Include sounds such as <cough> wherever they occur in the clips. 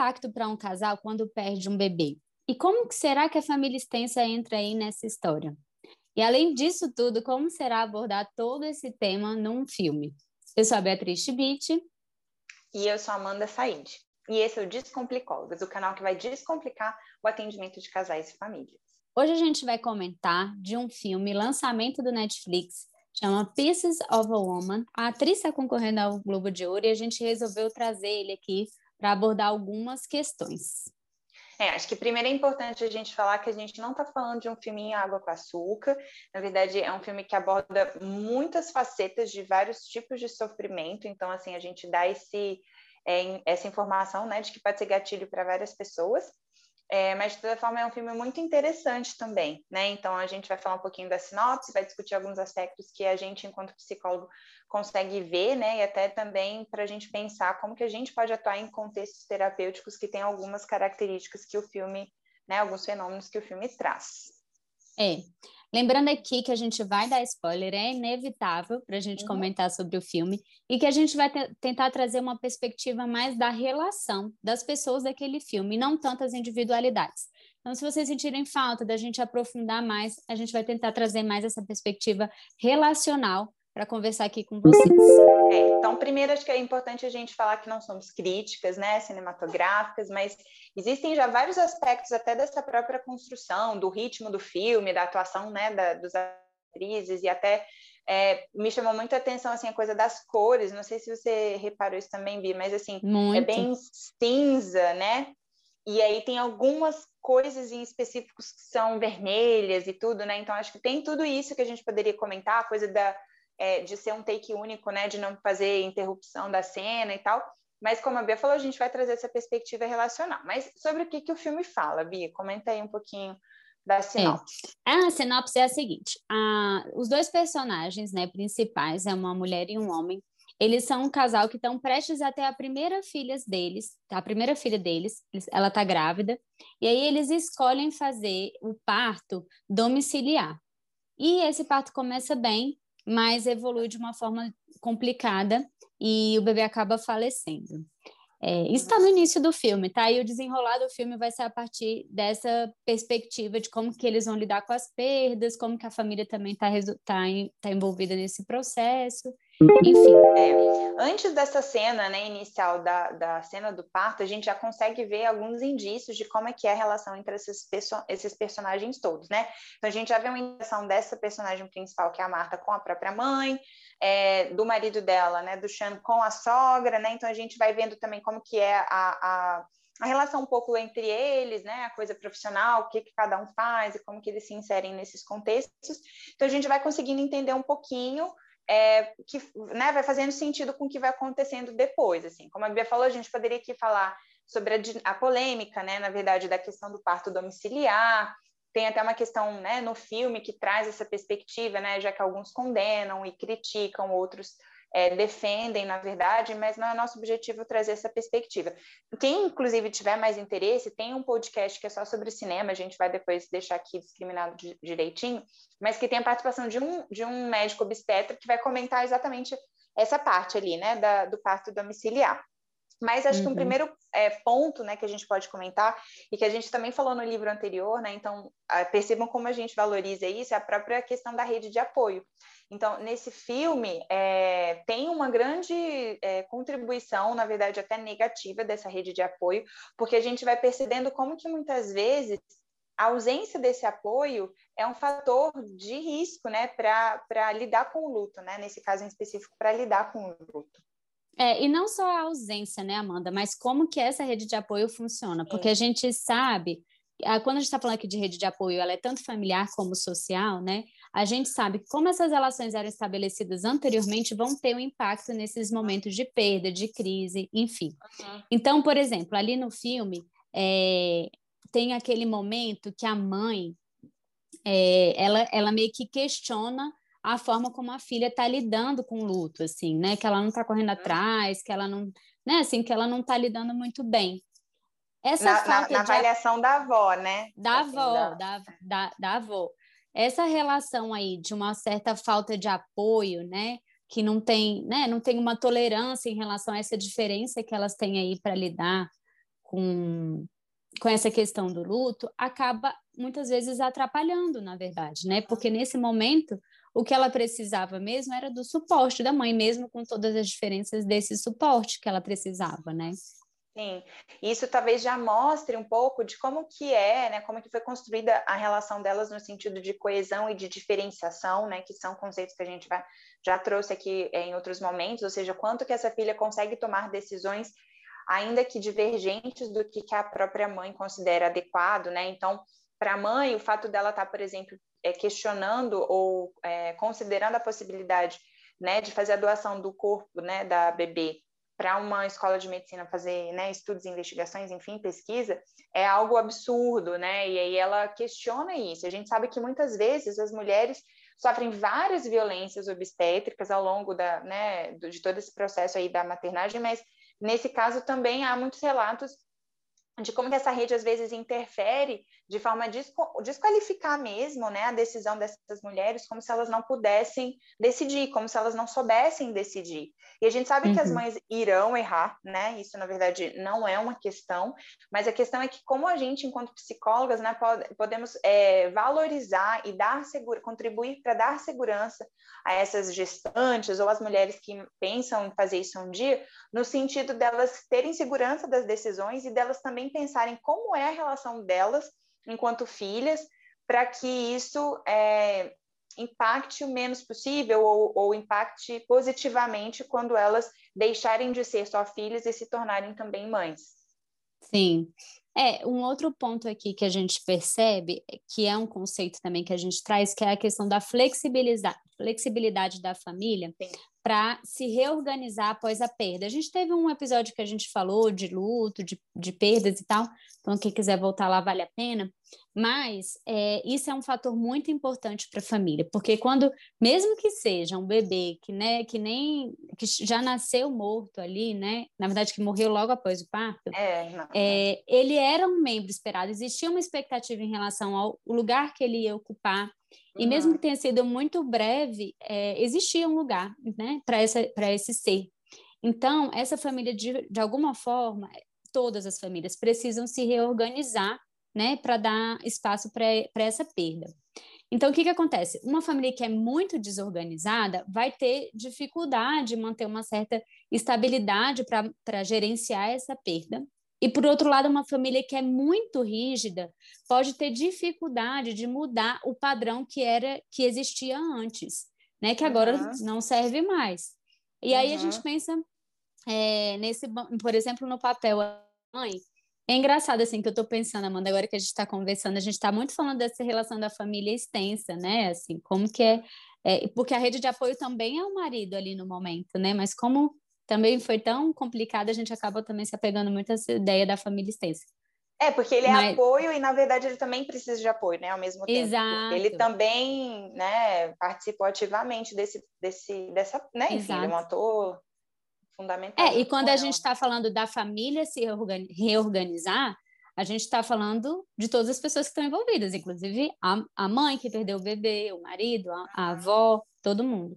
impacto para um casal quando perde um bebê? E como que será que a família extensa entra aí nessa história? E além disso tudo, como será abordar todo esse tema num filme? Eu sou a Beatriz Schmidt. E eu sou a Amanda Said. E esse é o Descomplicólogas, o canal que vai descomplicar o atendimento de casais e famílias. Hoje a gente vai comentar de um filme, lançamento do Netflix, chama Pieces of a Woman. A atriz está concorrendo ao Globo de Ouro e a gente resolveu trazer ele aqui para abordar algumas questões. É, acho que primeiro é importante a gente falar que a gente não está falando de um filme em água com açúcar. Na verdade, é um filme que aborda muitas facetas de vários tipos de sofrimento. Então, assim, a gente dá esse, é, essa informação, né, de que pode ser gatilho para várias pessoas. É, mas, de toda forma, é um filme muito interessante também, né? Então, a gente vai falar um pouquinho da sinopse, vai discutir alguns aspectos que a gente, enquanto psicólogo, consegue ver, né? E até também para a gente pensar como que a gente pode atuar em contextos terapêuticos que têm algumas características que o filme, né? Alguns fenômenos que o filme traz. É. Lembrando aqui que a gente vai dar spoiler, é inevitável para a gente uhum. comentar sobre o filme e que a gente vai tentar trazer uma perspectiva mais da relação das pessoas daquele filme, não tantas individualidades. Então, se vocês sentirem falta da gente aprofundar mais, a gente vai tentar trazer mais essa perspectiva relacional para conversar aqui com vocês. É, então, primeiro, acho que é importante a gente falar que não somos críticas, né, cinematográficas, mas existem já vários aspectos até dessa própria construção, do ritmo do filme, da atuação, né, da, dos atrizes e até é, me chamou muita atenção assim a coisa das cores. Não sei se você reparou isso também, Bi, mas assim Muito. é bem cinza, né? E aí tem algumas coisas em específicos que são vermelhas e tudo, né? Então acho que tem tudo isso que a gente poderia comentar, a coisa da é, de ser um take único, né, de não fazer interrupção da cena e tal. Mas como a Bia falou, a gente vai trazer essa perspectiva relacional. Mas sobre o que, que o filme fala, Bia? Comenta aí um pouquinho da sinopse. É. A sinopse é a seguinte: a, os dois personagens né, principais, é uma mulher e um homem, eles são um casal que estão prestes a ter a primeira filha deles, a primeira filha deles, ela está grávida, e aí eles escolhem fazer o parto domiciliar. E esse parto começa bem, mas evolui de uma forma complicada e o bebê acaba falecendo. É, isso está no início do filme, tá? E o desenrolar do filme vai ser a partir dessa perspectiva de como que eles vão lidar com as perdas, como que a família também está tá, tá envolvida nesse processo. Enfim. É, antes dessa cena né, inicial da, da cena do parto, a gente já consegue ver alguns indícios de como é que é a relação entre esses, perso esses personagens todos, né? Então a gente já vê uma interação dessa personagem principal, que é a Marta, com a própria mãe, é, do marido dela, né, do Sean com a sogra, né? Então a gente vai vendo também como que é a, a, a relação um pouco entre eles, né, a coisa profissional, o que, que cada um faz e como que eles se inserem nesses contextos. Então a gente vai conseguindo entender um pouquinho é, que né, vai fazendo sentido com o que vai acontecendo depois. Assim. Como a Bia falou, a gente poderia aqui falar sobre a, a polêmica, né, na verdade, da questão do parto domiciliar, tem até uma questão né, no filme que traz essa perspectiva, né, já que alguns condenam e criticam, outros é, defendem, na verdade, mas não é nosso objetivo trazer essa perspectiva. Quem, inclusive, tiver mais interesse, tem um podcast que é só sobre cinema, a gente vai depois deixar aqui discriminado direitinho, mas que tem a participação de um, de um médico obstetra que vai comentar exatamente essa parte ali, né, da, do parto domiciliar. Mas acho uhum. que um uhum. primeiro é, ponto né, que a gente pode comentar, e que a gente também falou no livro anterior, né, então percebam como a gente valoriza isso, é a própria questão da rede de apoio. Então, nesse filme, é, tem uma grande é, contribuição, na verdade, até negativa dessa rede de apoio, porque a gente vai percebendo como que muitas vezes a ausência desse apoio é um fator de risco, né, para lidar com o luto, né, nesse caso em específico, para lidar com o luto. É, e não só a ausência, né, Amanda, mas como que essa rede de apoio funciona, porque a gente sabe, quando a gente está falando aqui de rede de apoio, ela é tanto familiar como social, né, a gente sabe como essas relações eram estabelecidas anteriormente, vão ter um impacto nesses momentos de perda, de crise, enfim. Uhum. Então, por exemplo, ali no filme, é, tem aquele momento que a mãe, é, ela, ela meio que questiona a forma como a filha está lidando com o luto, assim, né? Que ela não está correndo uhum. atrás, que ela não, né? Assim, que ela não está lidando muito bem. Essa na, falta na, na de... avaliação da avó, né? Da assim, avó, da... Da, da, da avó. Essa relação aí de uma certa falta de apoio, né? Que não tem, né? Não tem uma tolerância em relação a essa diferença que elas têm aí para lidar com, com essa questão do luto acaba muitas vezes atrapalhando, na verdade, né? Porque nesse momento o que ela precisava mesmo era do suporte da mãe, mesmo com todas as diferenças desse suporte que ela precisava, né? Sim, isso talvez já mostre um pouco de como que é, né, como que foi construída a relação delas no sentido de coesão e de diferenciação, né, que são conceitos que a gente vai, já trouxe aqui em outros momentos, ou seja, quanto que essa filha consegue tomar decisões ainda que divergentes do que, que a própria mãe considera adequado, né? Então, para a mãe, o fato dela estar, tá, por exemplo, é, questionando ou é, considerando a possibilidade, né, de fazer a doação do corpo, né, da bebê para uma escola de medicina fazer né, estudos, investigações, enfim, pesquisa, é algo absurdo, né? E aí ela questiona isso. A gente sabe que muitas vezes as mulheres sofrem várias violências obstétricas ao longo da, né, de todo esse processo aí da maternagem, mas nesse caso também há muitos relatos de como que essa rede às vezes interfere de forma a desqualificar mesmo né, a decisão dessas mulheres, como se elas não pudessem decidir, como se elas não soubessem decidir. E a gente sabe uhum. que as uhum. mães irão errar, né? Isso, na verdade, não é uma questão, mas a questão é que, como a gente, enquanto psicólogas, né, pode, podemos é, valorizar e dar segura, contribuir para dar segurança a essas gestantes ou as mulheres que pensam em fazer isso um dia, no sentido delas terem segurança das decisões e delas também pensarem como é a relação delas enquanto filhas, para que isso é, impacte o menos possível ou, ou impacte positivamente quando elas deixarem de ser só filhas e se tornarem também mães. Sim. É, um outro ponto aqui que a gente percebe, que é um conceito também que a gente traz, que é a questão da flexibilidade, flexibilidade da família para se reorganizar após a perda. A gente teve um episódio que a gente falou de luto, de, de perdas e tal, então quem quiser voltar lá vale a pena. Mas é, isso é um fator muito importante para a família, porque quando, mesmo que seja um bebê que, né, que nem que já nasceu morto ali, né, na verdade que morreu logo após o parto, é, é, ele era um membro esperado, existia uma expectativa em relação ao lugar que ele ia ocupar, e mesmo que tenha sido muito breve, é, existia um lugar né, para esse ser. Então, essa família, de, de alguma forma, todas as famílias precisam se reorganizar né, para dar espaço para essa perda. Então, o que, que acontece? Uma família que é muito desorganizada vai ter dificuldade de manter uma certa estabilidade para gerenciar essa perda. E, por outro lado, uma família que é muito rígida pode ter dificuldade de mudar o padrão que era que existia antes, né? que agora uhum. não serve mais. E uhum. aí a gente pensa é, nesse, por exemplo, no papel mãe. É engraçado, assim, que eu estou pensando, Amanda, agora que a gente está conversando, a gente está muito falando dessa relação da família extensa, né? Assim, como que é, é, Porque a rede de apoio também é o marido ali no momento, né? Mas como também foi tão complicado, a gente acaba também se apegando muito a essa ideia da família extensa. É, porque ele é Mas... apoio e, na verdade, ele também precisa de apoio, né? Ao mesmo tempo. Exato. Ele também, né, participou ativamente desse, desse, dessa, né? Enfim, ele é um ator fundamental. É, e quando a gente está falando da família se reorganizar, a gente está falando de todas as pessoas que estão envolvidas, inclusive a, a mãe que perdeu o bebê, o marido, a, a avó, todo mundo.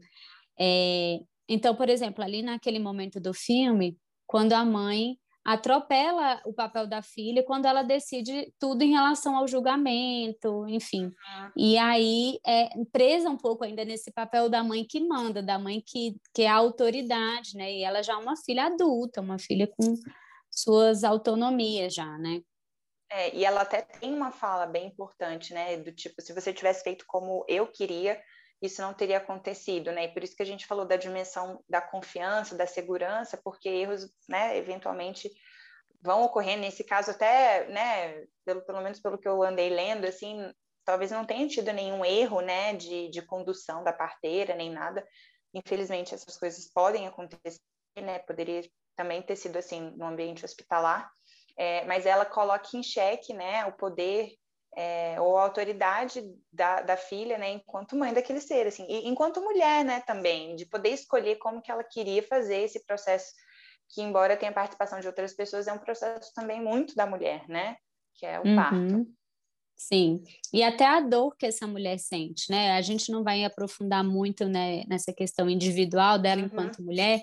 É, então, por exemplo, ali naquele momento do filme, quando a mãe atropela o papel da filha quando ela decide tudo em relação ao julgamento, enfim. Uhum. E aí é presa um pouco ainda nesse papel da mãe que manda, da mãe que, que é a autoridade, né? E ela já é uma filha adulta, uma filha com suas autonomias já, né? É, e ela até tem uma fala bem importante, né? Do tipo, se você tivesse feito como eu queria, isso não teria acontecido, né? E por isso que a gente falou da dimensão da confiança, da segurança, porque erros, né, eventualmente vão ocorrer. Nesse caso, até, né, pelo, pelo menos pelo que eu andei lendo, assim, talvez não tenha tido nenhum erro, né, de, de condução da parteira, nem nada. Infelizmente, essas coisas podem acontecer, né? Poderia também ter sido assim no ambiente hospitalar. É, mas ela coloca em xeque né, o poder é, ou a autoridade da, da filha, né, enquanto mãe daquele ser, assim, e enquanto mulher, né, também, de poder escolher como que ela queria fazer esse processo, que embora tenha participação de outras pessoas, é um processo também muito da mulher, né, que é o uhum. parto. Sim, e até a dor que essa mulher sente, né? A gente não vai aprofundar muito né, nessa questão individual dela uhum. enquanto mulher,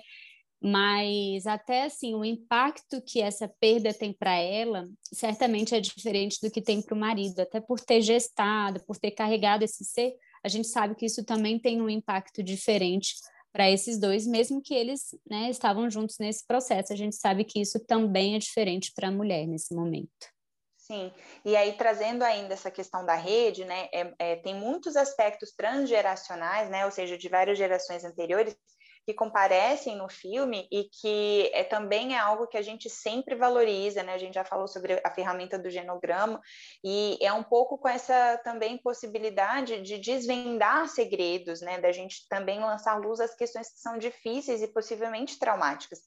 mas até assim o impacto que essa perda tem para ela certamente é diferente do que tem para o marido, até por ter gestado, por ter carregado esse ser, a gente sabe que isso também tem um impacto diferente para esses dois, mesmo que eles né, estavam juntos nesse processo. A gente sabe que isso também é diferente para a mulher nesse momento. Sim, e aí trazendo ainda essa questão da rede, né, é, é, tem muitos aspectos transgeracionais, né, ou seja, de várias gerações anteriores, que comparecem no filme e que é, também é algo que a gente sempre valoriza, né? A gente já falou sobre a ferramenta do genograma e é um pouco com essa também possibilidade de desvendar segredos, né? Da gente também lançar luz às questões que são difíceis e possivelmente traumáticas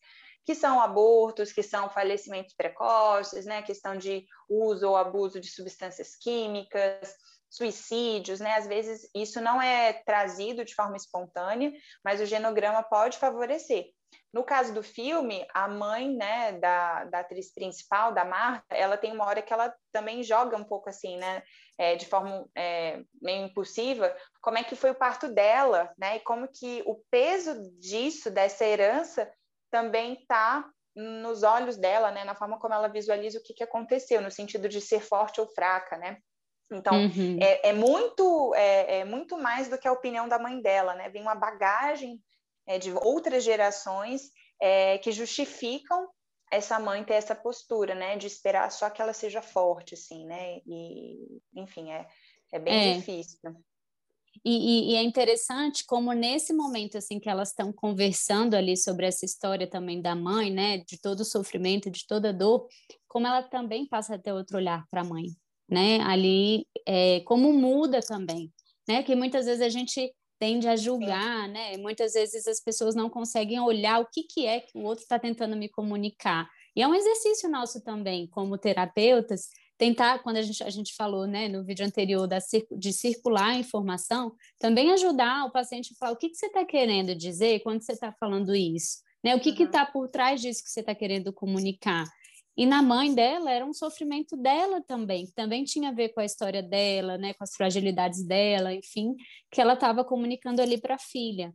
que são abortos, que são falecimentos precoces, né, questão de uso ou abuso de substâncias químicas, suicídios, né? Às vezes isso não é trazido de forma espontânea, mas o genograma pode favorecer. No caso do filme, a mãe, né, da, da atriz principal, da Marta, ela tem uma hora que ela também joga um pouco assim, né, é, de forma é, meio impulsiva, como é que foi o parto dela, né, e como que o peso disso, dessa herança, também está nos olhos dela, né, na forma como ela visualiza o que, que aconteceu, no sentido de ser forte ou fraca, né. Então, uhum. é, é, muito, é, é, muito mais do que a opinião da mãe dela, né? Vem uma bagagem é, de outras gerações é, que justificam essa mãe ter essa postura, né? De esperar só que ela seja forte, assim, né? E, enfim, é, é bem é. difícil. E, e, e, é interessante como nesse momento assim que elas estão conversando ali sobre essa história também da mãe, né, de todo o sofrimento, de toda a dor, como ela também passa a ter outro olhar para a mãe, né? Ali, é, como muda também, né? Que muitas vezes a gente tende a julgar, né? Muitas vezes as pessoas não conseguem olhar o que, que é que o outro está tentando me comunicar. E é um exercício nosso também, como terapeutas, tentar, quando a gente, a gente falou né, no vídeo anterior da, de circular a informação, também ajudar o paciente a falar o que, que você está querendo dizer quando você está falando isso. Né? O que uhum. está por trás disso que você está querendo comunicar? E na mãe dela era um sofrimento dela também, que também tinha a ver com a história dela, né, com as fragilidades dela, enfim, que ela estava comunicando ali para a filha.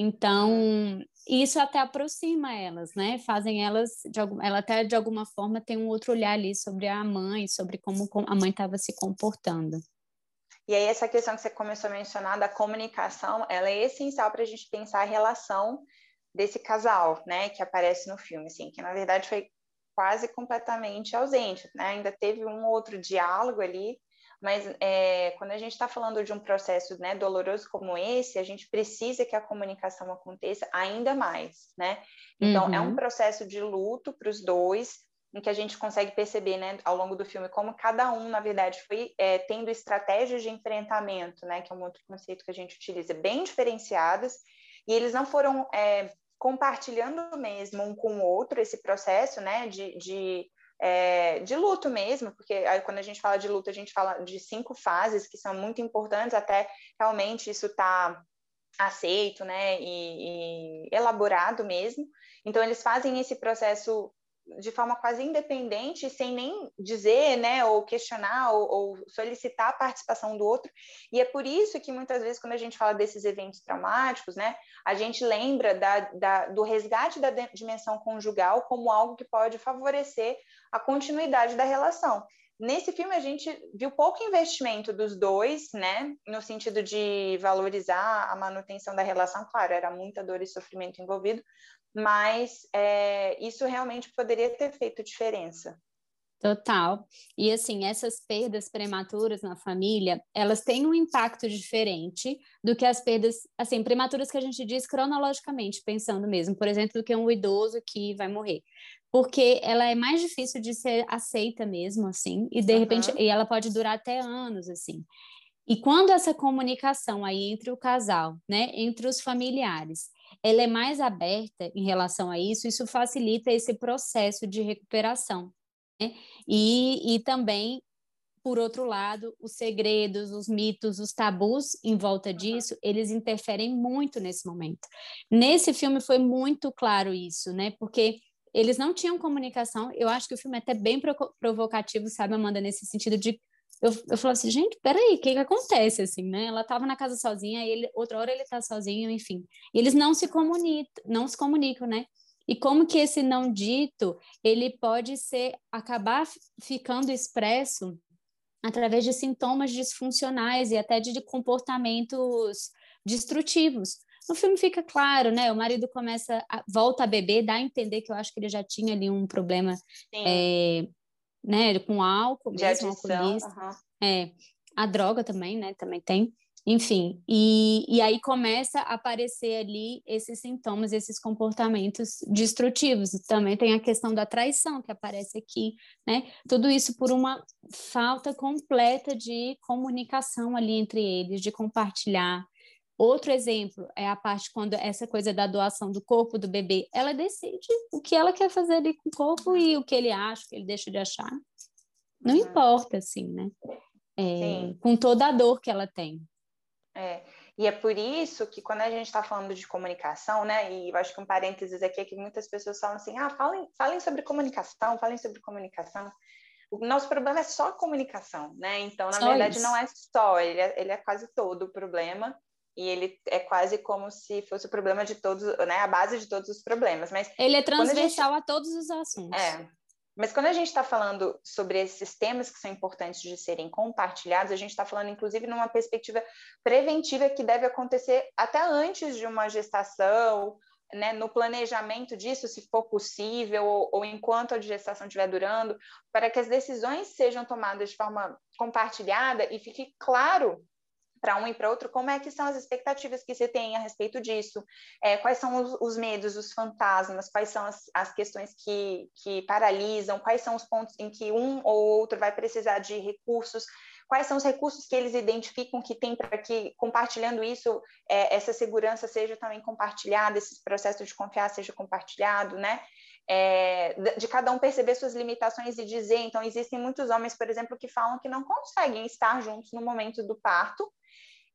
Então, isso até aproxima elas, né? Fazem elas, de, ela até de alguma forma tem um outro olhar ali sobre a mãe, sobre como a mãe estava se comportando. E aí essa questão que você começou a mencionar da comunicação, ela é essencial para a gente pensar a relação desse casal, né, que aparece no filme, assim, que na verdade foi quase completamente ausente, né? Ainda teve um outro diálogo ali, mas é, quando a gente está falando de um processo né, doloroso como esse, a gente precisa que a comunicação aconteça ainda mais, né? Então, uhum. é um uhum. processo de luto para os dois, em que a gente consegue perceber, né, ao longo do filme, como cada um, na verdade, foi é, tendo estratégias de enfrentamento, né, que é um outro conceito que a gente utiliza, bem diferenciadas, e eles não foram é, compartilhando mesmo um com o outro esse processo, né, de, de, é, de luto mesmo, porque aí, quando a gente fala de luto, a gente fala de cinco fases que são muito importantes, até realmente isso está aceito, né, e, e elaborado mesmo. Então, eles fazem esse processo de forma quase independente, sem nem dizer, né, ou questionar, ou, ou, solicitar a participação do outro. E é por isso que muitas vezes, quando a gente fala desses eventos traumáticos, né, a gente lembra da, da, do resgate da dimensão conjugal como algo que pode favorecer a continuidade da relação. Nesse filme a gente viu pouco investimento dos dois, né, no sentido de valorizar a manutenção da relação. Claro, era muita dor e sofrimento envolvido, mas é, isso realmente poderia ter feito diferença. Total. E assim, essas perdas prematuras na família, elas têm um impacto diferente do que as perdas, assim, prematuras que a gente diz cronologicamente, pensando mesmo, por exemplo, do que um idoso que vai morrer. Porque ela é mais difícil de ser aceita mesmo, assim, e de uhum. repente, e ela pode durar até anos, assim. E quando essa comunicação aí entre o casal, né, entre os familiares, ela é mais aberta em relação a isso, isso facilita esse processo de recuperação. Né? E, e também, por outro lado, os segredos, os mitos, os tabus em volta disso, eles interferem muito nesse momento. Nesse filme foi muito claro isso, né? Porque eles não tinham comunicação. Eu acho que o filme é até bem provocativo, sabe, Amanda, nesse sentido de eu, eu falo assim, gente, peraí, o que que acontece, assim, né? Ela estava na casa sozinha, ele, outra hora ele está sozinho, enfim. E eles não se comunicam, não se comunicam, né? e como que esse não dito ele pode ser acabar ficando expresso através de sintomas disfuncionais e até de comportamentos destrutivos. No filme fica claro, né? O marido começa, a, volta a beber, dá a entender que eu acho que ele já tinha ali um problema é, né, com álcool, de mesmo, adição, uhum. é, a droga também, né? Também tem. Enfim, e, e aí começa a aparecer ali esses sintomas, esses comportamentos destrutivos. Também tem a questão da traição que aparece aqui, né? Tudo isso por uma falta completa de comunicação ali entre eles, de compartilhar. Outro exemplo é a parte quando essa coisa da doação do corpo do bebê, ela decide o que ela quer fazer ali com o corpo e o que ele acha, o que ele deixa de achar. Não uhum. importa, assim, né? É, com toda a dor que ela tem. É, e é por isso que quando a gente está falando de comunicação, né, e eu acho que um parênteses aqui é que muitas pessoas falam assim, ah, falem, falem sobre comunicação, falem sobre comunicação. O nosso problema é só comunicação, né? Então, na só verdade, isso. não é só, ele é, ele é quase todo o problema e ele é quase como se fosse o problema de todos, né, a base de todos os problemas. Mas ele é transversal a, gente... a, todos os assuntos. É, mas quando a gente está falando sobre esses temas que são importantes de serem compartilhados, a gente está falando, inclusive, numa perspectiva preventiva que deve acontecer até antes de uma gestação, né, no planejamento disso, se for possível, ou, ou enquanto a gestação estiver durando, para que as decisões sejam tomadas de forma compartilhada e fique claro para um e para outro, como é que são as expectativas que você tem a respeito disso? É, quais são os, os, medos, os fantasmas? Quais são as, as questões que, que paralisam? Quais são os pontos em que um ou outro vai precisar de recursos? Quais são os recursos que eles identificam que tem para que, compartilhando isso, é, essa segurança seja também compartilhada, esse processo de confiar seja compartilhado, né? É, de cada um perceber suas limitações e dizer. Então, existem muitos homens, por exemplo, que falam que não conseguem estar juntos no momento do parto,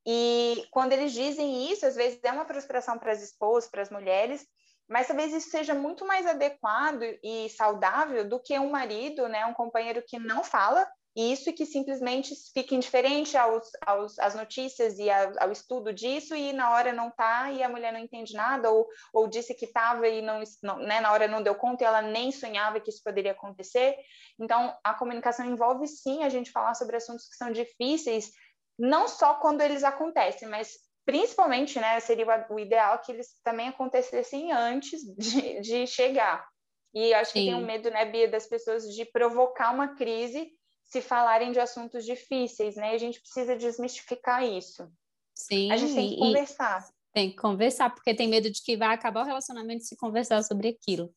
e quando eles dizem isso, às vezes é uma frustração para as esposas, para as mulheres, mas talvez isso seja muito mais adequado e saudável do que um marido, né, um companheiro que não fala isso e que simplesmente fica indiferente aos, aos, às notícias e ao, ao, estudo disso e na hora não tá e a mulher não entende nada ou, ou disse que estava e não, não né, na hora não deu conta e ela nem sonhava que isso poderia acontecer. Então, a comunicação envolve sim a gente falar sobre assuntos que são difíceis não só quando eles acontecem, mas principalmente, né, seria o ideal que eles também acontecessem antes de, de chegar. E acho Sim. que tem um medo, né, Bia, das pessoas de provocar uma crise se falarem de assuntos difíceis, né? A gente precisa desmistificar isso. Sim. A gente tem que conversar. Tem que conversar, porque tem medo de que vai acabar o relacionamento se conversar sobre aquilo.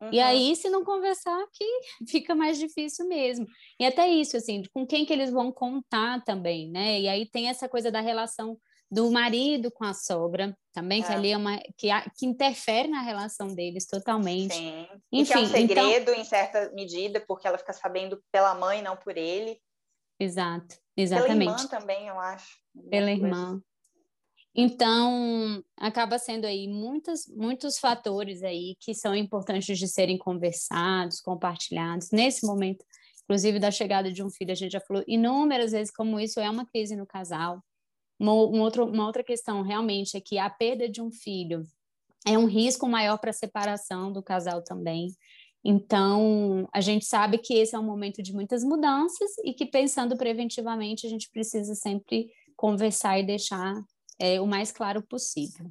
Uhum. E aí, se não conversar, que <laughs> fica mais difícil mesmo. E até isso, assim, com quem que eles vão contar também, né? E aí tem essa coisa da relação do marido com a sogra também, é. que ali é uma que, que interfere na relação deles totalmente. Sim. Enfim, e que é um então segredo então... em certa medida, porque ela fica sabendo pela mãe, não por ele. Exato, exatamente. Pela irmã também, eu acho. Pela irmã. Então, acaba sendo aí muitos, muitos fatores aí que são importantes de serem conversados, compartilhados. Nesse momento, inclusive da chegada de um filho, a gente já falou inúmeras vezes como isso é uma crise no casal. Uma, um uma outra questão realmente é que a perda de um filho é um risco maior para a separação do casal também. Então, a gente sabe que esse é um momento de muitas mudanças e que, pensando preventivamente, a gente precisa sempre conversar e deixar é, o mais claro possível.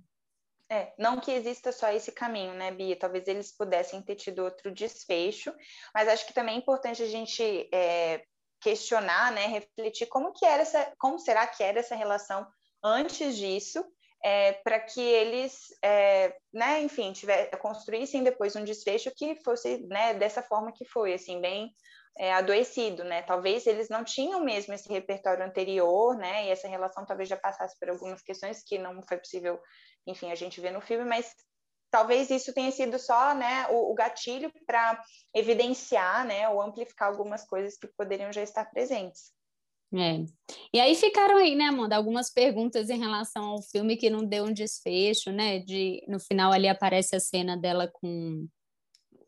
É, não que exista só esse caminho, né, Bia? Talvez eles pudessem ter tido outro desfecho, mas acho que também é importante a gente é, questionar, né, refletir como que era essa, como será que era essa relação antes disso, é, para que eles, é, né, enfim, tiver, construíssem depois um desfecho que fosse, né, dessa forma que foi, assim, bem é, adoecido, né? Talvez eles não tinham mesmo esse repertório anterior, né? E essa relação talvez já passasse por algumas questões que não foi possível, enfim, a gente ver no filme, mas talvez isso tenha sido só, né, o, o gatilho para evidenciar, né, ou amplificar algumas coisas que poderiam já estar presentes. É. E aí ficaram aí, né, Amanda, algumas perguntas em relação ao filme que não deu um desfecho, né? De no final ali aparece a cena dela com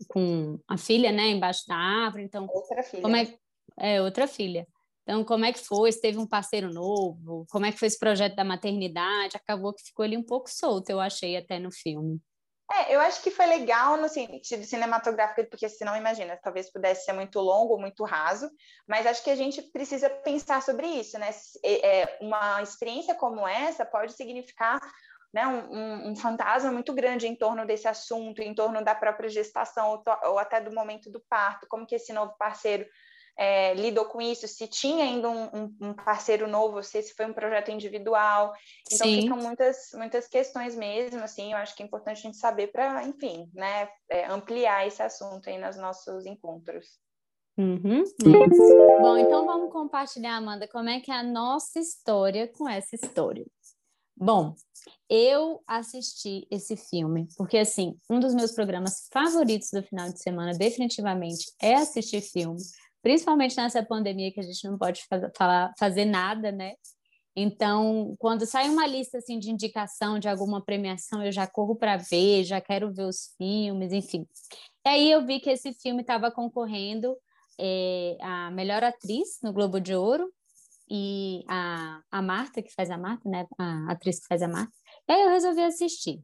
com a filha, né, embaixo da árvore. Então, outra filha. Como é, é outra filha. Então, como é que foi? Se teve um parceiro novo? Como é que foi esse projeto da maternidade? Acabou que ficou ali um pouco solto, eu achei até no filme. É, eu acho que foi legal no sentido cinematográfico, porque senão imagina, talvez pudesse ser muito longo ou muito raso, mas acho que a gente precisa pensar sobre isso, né? É, uma experiência como essa pode significar né, um, um, fantasma muito grande em torno desse assunto, em torno da própria gestação ou, ou até do momento do parto, como que esse novo parceiro é, lidou com isso, se tinha ainda um, um, parceiro novo, se esse foi um projeto individual. Então Sim. ficam muitas, muitas questões mesmo, assim, eu acho que é importante a gente saber para, enfim, né, é, ampliar esse assunto aí nos nossos encontros. Uhum, Bom, então vamos compartilhar, Amanda, como é que é a nossa história com essa história. Bom, eu assisti esse filme, porque assim, um dos meus programas favoritos do final de semana, definitivamente, é assistir filme, principalmente nessa pandemia que a gente não pode fazer, falar, fazer nada, né? Então, quando sai uma lista assim de indicação de alguma premiação, eu já corro para ver, já quero ver os filmes, enfim. E aí eu vi que esse filme estava concorrendo é, a melhor atriz no Globo de Ouro e a, a Marta, que faz a Marta, né? A atriz que faz a Marta. E aí eu resolvi assistir.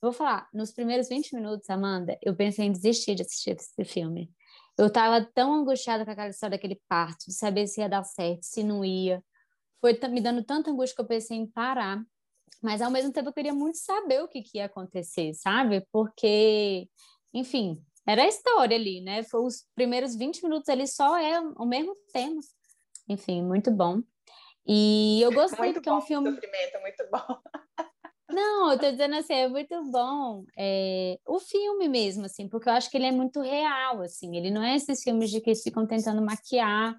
Vou falar, nos primeiros 20 minutos, Amanda, eu pensei em desistir de assistir esse filme. Eu estava tão angustiada com aquela história daquele parto, de saber se ia dar certo, se não ia. Foi me dando tanta angústia que eu pensei em parar. Mas ao mesmo tempo eu queria muito saber o que, que ia acontecer, sabe? Porque, enfim, era a história ali, né? Foi os primeiros 20 minutos ali só é o mesmo tema. Enfim, muito bom. E eu gostei muito porque é um filme. Sofrimento, muito bom. <laughs> Não, eu tô dizendo assim, é muito bom é, o filme mesmo, assim, porque eu acho que ele é muito real, assim, ele não é esses filmes de que eles ficam tentando maquiar,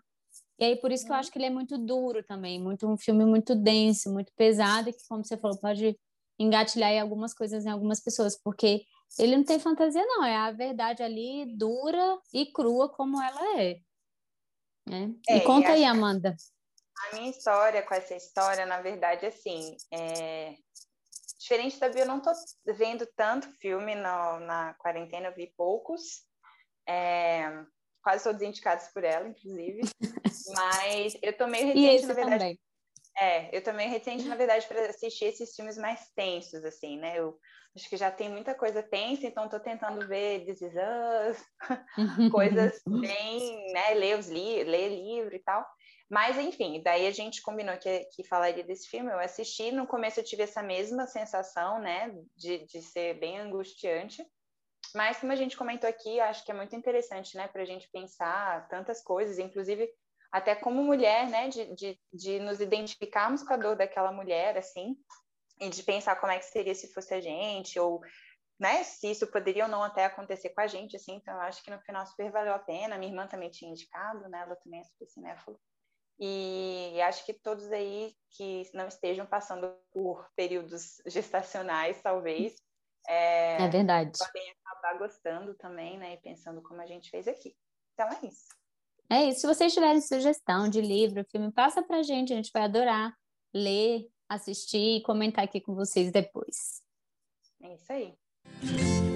e aí por isso que eu acho que ele é muito duro também, muito um filme muito denso, muito pesado, e que, como você falou, pode engatilhar em algumas coisas em algumas pessoas, porque ele não tem fantasia, não, é a verdade ali dura e crua como ela é. Né? É, e conta e aí, Amanda. A minha história com essa história, na verdade, assim, é, Diferente da Bia, eu não tô vendo tanto filme no, na quarentena, eu vi poucos. É, quase todos indicados por ela, inclusive. <laughs> Mas eu tô meio recente, na verdade. Também. É, eu também recente, na verdade, para assistir esses filmes mais tensos, assim, né? Eu acho que já tem muita coisa tensa, então tô tentando ver This Is Us, <laughs> coisas bem, né? Ler, os li ler livro e tal. Mas, enfim, daí a gente combinou que, que falaria desse filme. Eu assisti, no começo eu tive essa mesma sensação, né, de, de ser bem angustiante. Mas, como a gente comentou aqui, acho que é muito interessante, né, para a gente pensar tantas coisas, inclusive até como mulher, né, de, de, de nos identificarmos com a dor daquela mulher, assim, e de pensar como é que seria se fosse a gente, ou né, se isso poderia ou não até acontecer com a gente, assim, então eu acho que no final super valeu a pena, minha irmã também tinha indicado, né, ela também é super cinéfila, e acho que todos aí que não estejam passando por períodos gestacionais, talvez, é, é verdade. podem acabar gostando também, né? E pensando como a gente fez aqui. Então é isso. É isso. Se vocês tiverem sugestão de livro, filme, passa pra gente, a gente vai adorar ler, assistir e comentar aqui com vocês depois. É isso aí.